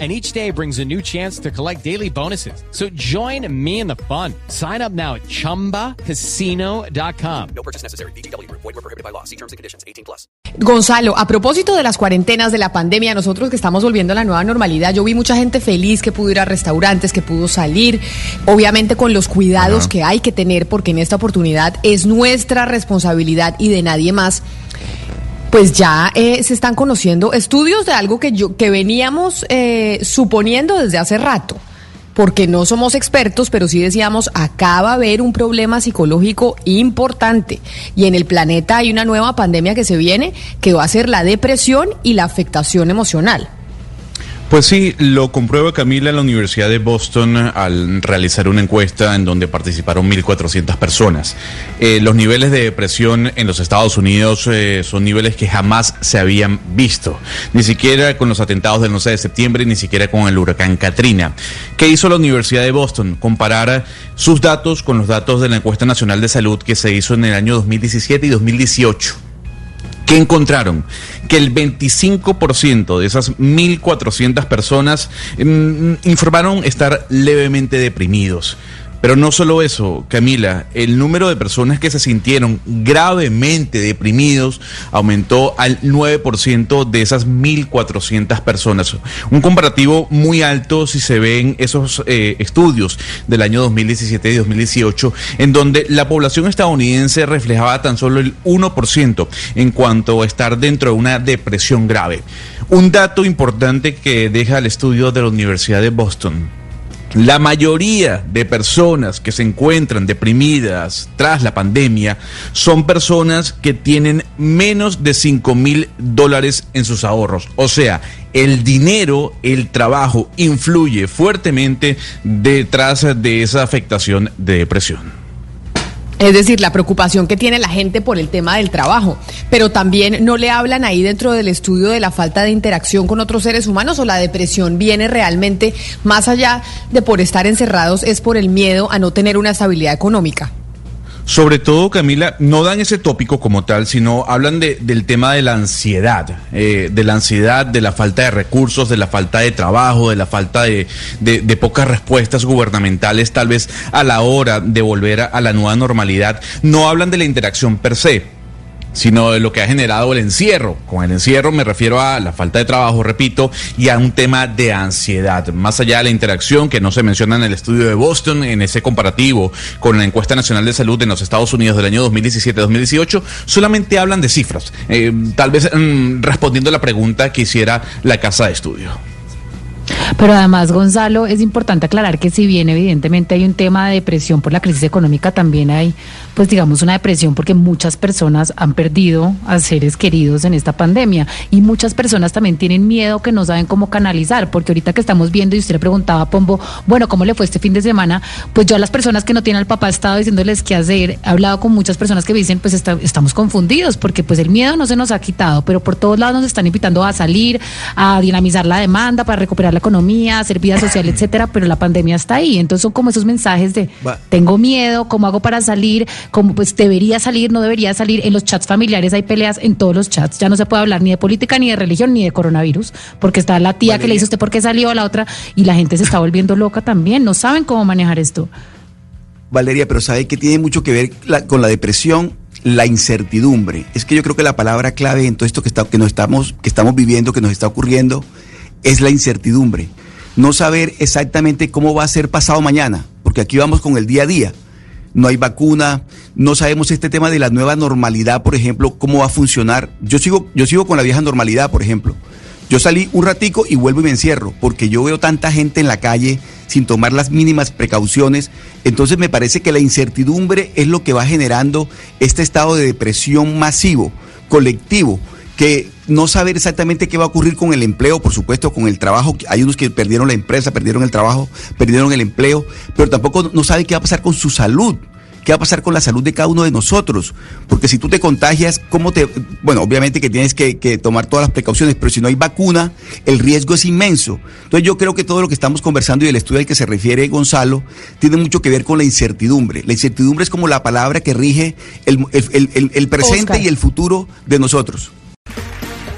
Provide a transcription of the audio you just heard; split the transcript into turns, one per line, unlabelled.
and each day brings a new chance to collect daily bonuses. So join me in the fun. Sign up now at ChumbaCasino.com. No purchase necessary. BGW. Void were prohibited by law. See terms and conditions.
18 plus. Gonzalo, a propósito de las cuarentenas, de la pandemia, nosotros que estamos volviendo a la nueva normalidad, yo vi mucha gente feliz que pudo ir a restaurantes, que pudo salir, obviamente con los cuidados que hay que tener, porque en esta oportunidad es nuestra responsabilidad y de nadie más pues ya eh, se están conociendo estudios de algo que yo que veníamos eh, suponiendo desde hace rato porque no somos expertos, pero sí decíamos, acá va a haber un problema psicológico importante. Y en el planeta hay una nueva pandemia que se viene, que va a ser la depresión y la afectación emocional.
Pues sí, lo comprueba Camila en la Universidad de Boston al realizar una encuesta en donde participaron 1.400 personas. Eh, los niveles de depresión en los Estados Unidos eh, son niveles que jamás se habían visto, ni siquiera con los atentados del 11 de septiembre, ni siquiera con el huracán Katrina. ¿Qué hizo la Universidad de Boston? Comparar sus datos con los datos de la encuesta nacional de salud que se hizo en el año 2017 y 2018. ¿Qué encontraron? Que el 25% de esas 1.400 personas mm, informaron estar levemente deprimidos. Pero no solo eso, Camila, el número de personas que se sintieron gravemente deprimidos aumentó al 9% de esas 1.400 personas. Un comparativo muy alto si se ven esos eh, estudios del año 2017 y 2018, en donde la población estadounidense reflejaba tan solo el 1% en cuanto a estar dentro de una depresión grave. Un dato importante que deja el estudio de la Universidad de Boston la mayoría de personas que se encuentran deprimidas tras la pandemia son personas que tienen menos de 5 mil dólares en sus ahorros. O sea, el dinero, el trabajo influye fuertemente detrás de esa afectación de depresión.
Es decir, la preocupación que tiene la gente por el tema del trabajo, pero también no le hablan ahí dentro del estudio de la falta de interacción con otros seres humanos o la depresión viene realmente más allá de por estar encerrados, es por el miedo a no tener una estabilidad económica.
Sobre todo, Camila, no dan ese tópico como tal, sino hablan de, del tema de la ansiedad, eh, de la ansiedad, de la falta de recursos, de la falta de trabajo, de la falta de, de, pocas respuestas gubernamentales, tal vez a la hora de volver a la nueva normalidad. No hablan de la interacción per se sino de lo que ha generado el encierro. Con el encierro me refiero a la falta de trabajo, repito, y a un tema de ansiedad. Más allá de la interacción que no se menciona en el estudio de Boston, en ese comparativo con la encuesta nacional de salud en los Estados Unidos del año 2017-2018, solamente hablan de cifras. Eh, tal vez mm, respondiendo a la pregunta que hiciera la casa de estudio.
Pero además, Gonzalo, es importante aclarar que si bien evidentemente hay un tema de depresión por la crisis económica, también hay, pues digamos, una depresión porque muchas personas han perdido a seres queridos en esta pandemia y muchas personas también tienen miedo que no saben cómo canalizar, porque ahorita que estamos viendo y usted le preguntaba a Pombo, bueno, ¿cómo le fue este fin de semana? Pues yo a las personas que no tienen al papá he estado diciéndoles qué hacer, he hablado con muchas personas que me dicen, pues estamos confundidos, porque pues el miedo no se nos ha quitado, pero por todos lados nos están invitando a salir, a dinamizar la demanda para recuperar la economía, hacer vida social, etcétera, pero la pandemia está ahí. Entonces son como esos mensajes de tengo miedo, ¿cómo hago para salir? ¿Cómo pues debería salir, no debería salir? En los chats familiares hay peleas en todos los chats. Ya no se puede hablar ni de política, ni de religión, ni de coronavirus, porque está la tía que le dice usted por qué salió, a la otra, y la gente se está volviendo loca también. No saben cómo manejar esto.
Valeria, pero sabe que tiene mucho que ver con la depresión la incertidumbre. Es que yo creo que la palabra clave en todo esto que, está, que, nos estamos, que estamos viviendo, que nos está ocurriendo, es la incertidumbre. No saber exactamente cómo va a ser pasado mañana, porque aquí vamos con el día a día. No hay vacuna, no sabemos este tema de la nueva normalidad, por ejemplo, cómo va a funcionar. Yo sigo, yo sigo con la vieja normalidad, por ejemplo. Yo salí un ratico y vuelvo y me encierro, porque yo veo tanta gente en la calle sin tomar las mínimas precauciones. Entonces me parece que la incertidumbre es lo que va generando este estado de depresión masivo, colectivo, que no saber exactamente qué va a ocurrir con el empleo, por supuesto, con el trabajo. Hay unos que perdieron la empresa, perdieron el trabajo, perdieron el empleo, pero tampoco no sabe qué va a pasar con su salud. ¿qué va a pasar con la salud de cada uno de nosotros? Porque si tú te contagias, ¿cómo te...? Bueno, obviamente que tienes que, que tomar todas las precauciones, pero si no hay vacuna, el riesgo es inmenso. Entonces yo creo que todo lo que estamos conversando y el estudio al que se refiere Gonzalo tiene mucho que ver con la incertidumbre. La incertidumbre es como la palabra que rige el, el, el, el presente
Oscar.
y el futuro de nosotros.